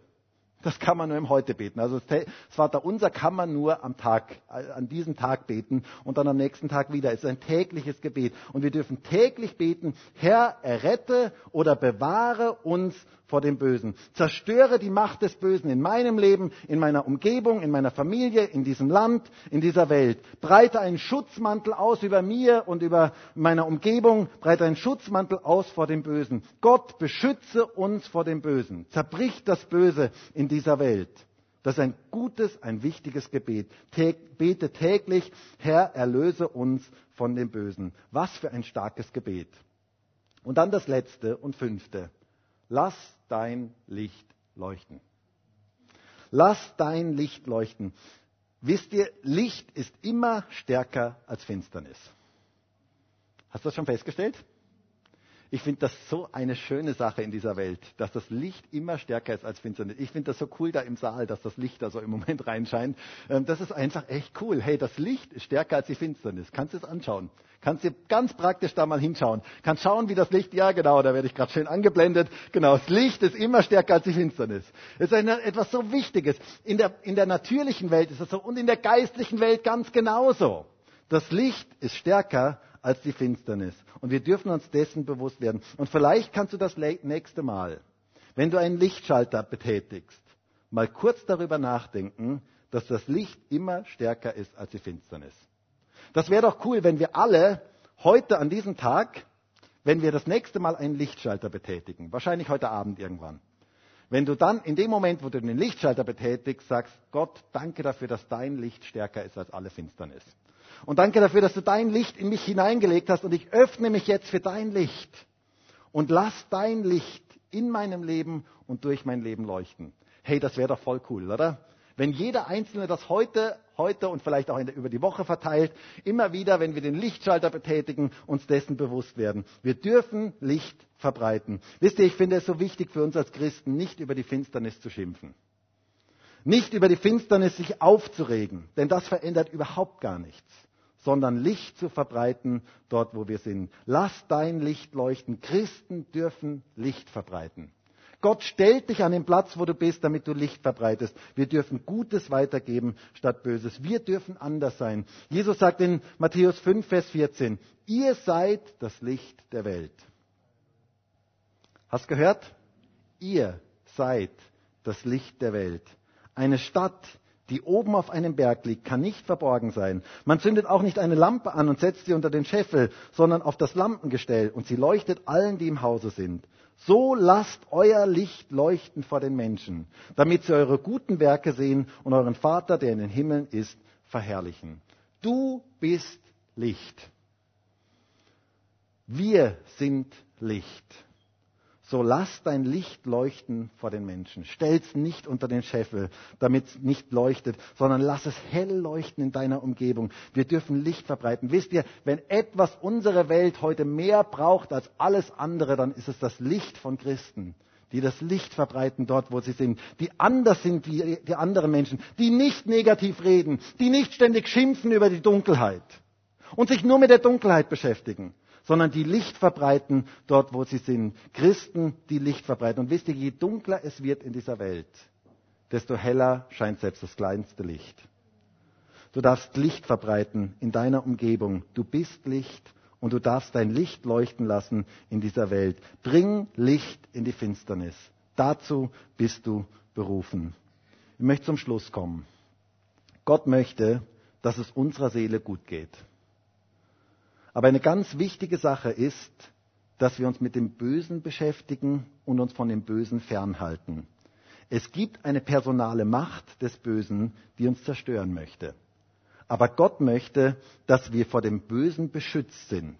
Das kann man nur im Heute beten. Also das Vaterunser kann man nur am Tag, äh, an diesem Tag beten und dann am nächsten Tag wieder. Es ist ein tägliches Gebet. Und wir dürfen täglich beten, Herr, errette oder bewahre uns vor dem Bösen. Zerstöre die Macht des Bösen in meinem Leben, in meiner Umgebung, in meiner Familie, in diesem Land, in dieser Welt. Breite einen Schutzmantel aus über mir und über meiner Umgebung. Breite einen Schutzmantel aus vor dem Bösen. Gott beschütze uns vor dem Bösen. Zerbricht das Böse in dieser Welt. Das ist ein gutes, ein wichtiges Gebet. bete täglich, Herr, erlöse uns von dem Bösen. Was für ein starkes Gebet. Und dann das letzte und fünfte. Lass dein Licht leuchten. Lass dein Licht leuchten. Wisst ihr, Licht ist immer stärker als Finsternis. Hast du das schon festgestellt? Ich finde das so eine schöne Sache in dieser Welt, dass das Licht immer stärker ist als Finsternis. Ich finde das so cool da im Saal, dass das Licht da so im Moment reinscheint. Ähm, das ist einfach echt cool. Hey, das Licht ist stärker als die Finsternis. Kannst du es anschauen? Kannst du ganz praktisch da mal hinschauen. Kannst schauen, wie das Licht, ja genau, da werde ich gerade schön angeblendet. Genau, das Licht ist immer stärker als die Finsternis. Es ist eine, etwas so Wichtiges. In der, in der natürlichen Welt ist es so und in der geistlichen Welt ganz genauso. Das Licht ist stärker als die Finsternis. Und wir dürfen uns dessen bewusst werden. Und vielleicht kannst du das nächste Mal, wenn du einen Lichtschalter betätigst, mal kurz darüber nachdenken, dass das Licht immer stärker ist als die Finsternis. Das wäre doch cool, wenn wir alle heute an diesem Tag, wenn wir das nächste Mal einen Lichtschalter betätigen, wahrscheinlich heute Abend irgendwann, wenn du dann in dem Moment, wo du den Lichtschalter betätigst, sagst, Gott, danke dafür, dass dein Licht stärker ist als alle Finsternis. Und danke dafür, dass du dein Licht in mich hineingelegt hast und ich öffne mich jetzt für dein Licht. Und lass dein Licht in meinem Leben und durch mein Leben leuchten. Hey, das wäre doch voll cool, oder? Wenn jeder Einzelne das heute, heute und vielleicht auch der, über die Woche verteilt, immer wieder, wenn wir den Lichtschalter betätigen, uns dessen bewusst werden. Wir dürfen Licht verbreiten. Wisst ihr, ich finde es so wichtig für uns als Christen, nicht über die Finsternis zu schimpfen. Nicht über die Finsternis sich aufzuregen, denn das verändert überhaupt gar nichts sondern Licht zu verbreiten dort, wo wir sind. Lass dein Licht leuchten. Christen dürfen Licht verbreiten. Gott stellt dich an den Platz, wo du bist, damit du Licht verbreitest. Wir dürfen Gutes weitergeben statt Böses. Wir dürfen anders sein. Jesus sagt in Matthäus 5, Vers 14, ihr seid das Licht der Welt. Hast gehört? Ihr seid das Licht der Welt. Eine Stadt, die oben auf einem Berg liegt, kann nicht verborgen sein. Man zündet auch nicht eine Lampe an und setzt sie unter den Scheffel, sondern auf das Lampengestell und sie leuchtet allen, die im Hause sind. So lasst euer Licht leuchten vor den Menschen, damit sie eure guten Werke sehen und euren Vater, der in den Himmeln ist, verherrlichen. Du bist Licht. Wir sind Licht. So lass dein Licht leuchten vor den Menschen. Stell's nicht unter den Scheffel, damit es nicht leuchtet, sondern lass es hell leuchten in deiner Umgebung. Wir dürfen Licht verbreiten. Wisst ihr, wenn etwas unsere Welt heute mehr braucht als alles andere, dann ist es das Licht von Christen die das Licht verbreiten dort, wo sie sind, die anders sind wie die anderen Menschen, die nicht negativ reden, die nicht ständig schimpfen über die Dunkelheit und sich nur mit der Dunkelheit beschäftigen, sondern die Licht verbreiten dort, wo sie sind. Christen, die Licht verbreiten. Und wisst ihr, je dunkler es wird in dieser Welt, desto heller scheint selbst das kleinste Licht. Du darfst Licht verbreiten in deiner Umgebung. Du bist Licht und du darfst dein Licht leuchten lassen in dieser Welt. Bring Licht in die Finsternis. Dazu bist du berufen. Ich möchte zum Schluss kommen. Gott möchte, dass es unserer Seele gut geht. Aber eine ganz wichtige Sache ist, dass wir uns mit dem Bösen beschäftigen und uns von dem Bösen fernhalten. Es gibt eine personale Macht des Bösen, die uns zerstören möchte. Aber Gott möchte, dass wir vor dem Bösen beschützt sind.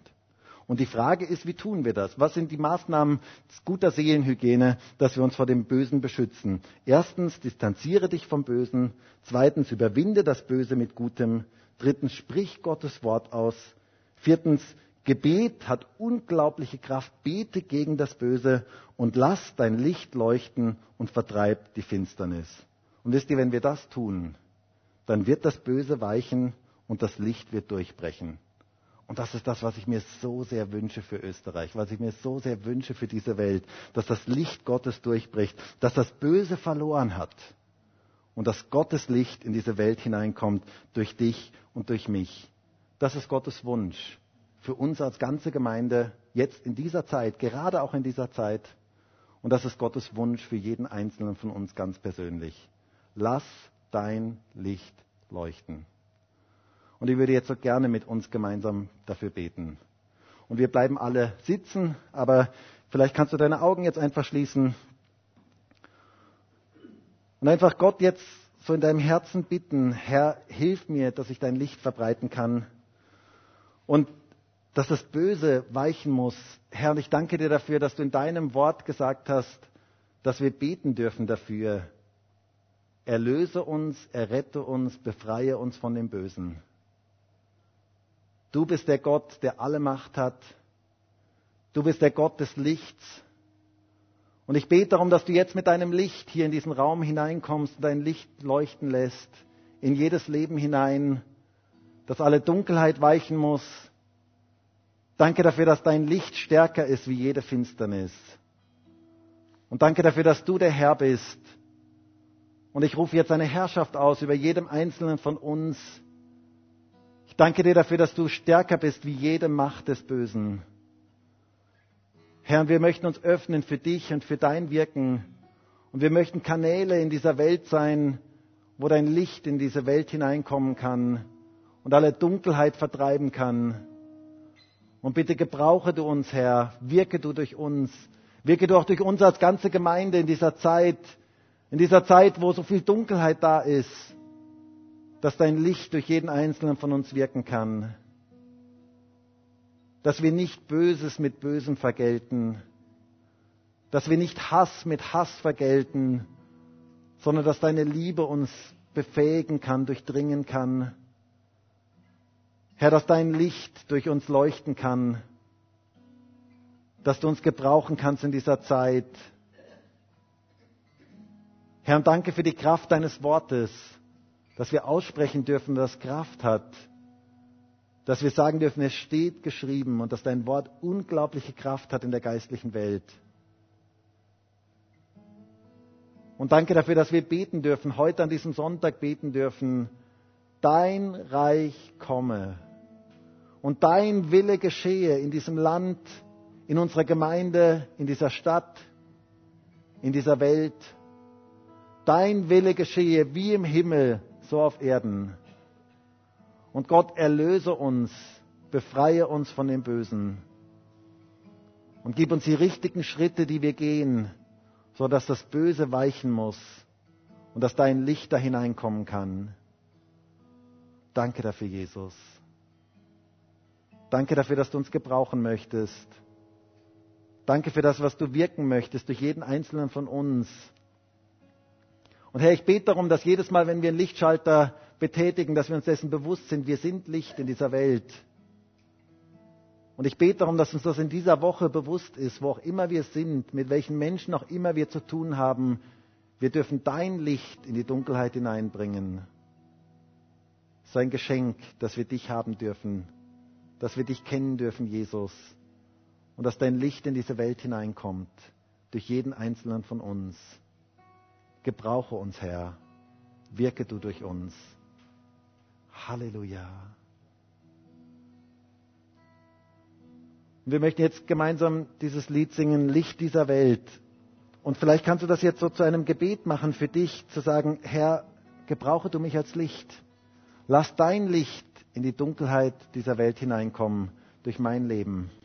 Und die Frage ist, wie tun wir das? Was sind die Maßnahmen guter Seelenhygiene, dass wir uns vor dem Bösen beschützen? Erstens, distanziere dich vom Bösen. Zweitens, überwinde das Böse mit Gutem. Drittens, sprich Gottes Wort aus. Viertens, Gebet hat unglaubliche Kraft. Bete gegen das Böse und lass dein Licht leuchten und vertreib die Finsternis. Und wisst ihr, wenn wir das tun, dann wird das Böse weichen und das Licht wird durchbrechen. Und das ist das, was ich mir so sehr wünsche für Österreich, was ich mir so sehr wünsche für diese Welt, dass das Licht Gottes durchbricht, dass das Böse verloren hat und dass Gottes Licht in diese Welt hineinkommt durch dich und durch mich. Das ist Gottes Wunsch für uns als ganze Gemeinde jetzt in dieser Zeit, gerade auch in dieser Zeit. Und das ist Gottes Wunsch für jeden Einzelnen von uns ganz persönlich. Lass dein Licht leuchten. Und ich würde jetzt so gerne mit uns gemeinsam dafür beten. Und wir bleiben alle sitzen, aber vielleicht kannst du deine Augen jetzt einfach schließen und einfach Gott jetzt so in deinem Herzen bitten, Herr, hilf mir, dass ich dein Licht verbreiten kann und dass das Böse weichen muss. Herr, ich danke dir dafür, dass du in deinem Wort gesagt hast, dass wir beten dürfen dafür. Erlöse uns, errette uns, befreie uns von dem Bösen. Du bist der Gott, der alle Macht hat. Du bist der Gott des Lichts. Und ich bete darum, dass du jetzt mit deinem Licht hier in diesen Raum hineinkommst und dein Licht leuchten lässt, in jedes Leben hinein, dass alle Dunkelheit weichen muss. Danke dafür, dass dein Licht stärker ist wie jede Finsternis. Und danke dafür, dass du der Herr bist. Und ich rufe jetzt eine Herrschaft aus über jedem Einzelnen von uns, ich danke dir dafür, dass du stärker bist wie jede Macht des Bösen. Herr, wir möchten uns öffnen für dich und für dein Wirken. Und wir möchten Kanäle in dieser Welt sein, wo dein Licht in diese Welt hineinkommen kann und alle Dunkelheit vertreiben kann. Und bitte gebrauche du uns, Herr, wirke du durch uns, wirke du auch durch uns als ganze Gemeinde in dieser Zeit, in dieser Zeit, wo so viel Dunkelheit da ist dass dein Licht durch jeden einzelnen von uns wirken kann. Dass wir nicht Böses mit Bösem vergelten. Dass wir nicht Hass mit Hass vergelten, sondern dass deine Liebe uns befähigen kann, durchdringen kann. Herr, dass dein Licht durch uns leuchten kann, dass du uns gebrauchen kannst in dieser Zeit. Herr, danke für die Kraft deines Wortes dass wir aussprechen dürfen, das Kraft hat, dass wir sagen dürfen, es steht geschrieben und dass dein Wort unglaubliche Kraft hat in der geistlichen Welt. Und danke dafür, dass wir beten dürfen, heute an diesem Sonntag beten dürfen, dein Reich komme und dein Wille geschehe in diesem Land, in unserer Gemeinde, in dieser Stadt, in dieser Welt. Dein Wille geschehe wie im Himmel, so auf Erden. Und Gott erlöse uns, befreie uns von dem Bösen und gib uns die richtigen Schritte, die wir gehen, so dass das Böse weichen muss und dass dein Licht da hineinkommen kann. Danke dafür, Jesus. Danke dafür, dass du uns gebrauchen möchtest. Danke für das, was du wirken möchtest durch jeden einzelnen von uns. Und Herr, ich bete darum, dass jedes Mal, wenn wir einen Lichtschalter betätigen, dass wir uns dessen bewusst sind, wir sind Licht in dieser Welt. Und ich bete darum, dass uns das in dieser Woche bewusst ist, wo auch immer wir sind, mit welchen Menschen auch immer wir zu tun haben, wir dürfen dein Licht in die Dunkelheit hineinbringen. Ist ein Geschenk, dass wir dich haben dürfen, dass wir dich kennen dürfen, Jesus, und dass dein Licht in diese Welt hineinkommt, durch jeden einzelnen von uns. Gebrauche uns, Herr. Wirke du durch uns. Halleluja. Wir möchten jetzt gemeinsam dieses Lied singen, Licht dieser Welt. Und vielleicht kannst du das jetzt so zu einem Gebet machen für dich, zu sagen, Herr, gebrauche du mich als Licht. Lass dein Licht in die Dunkelheit dieser Welt hineinkommen durch mein Leben.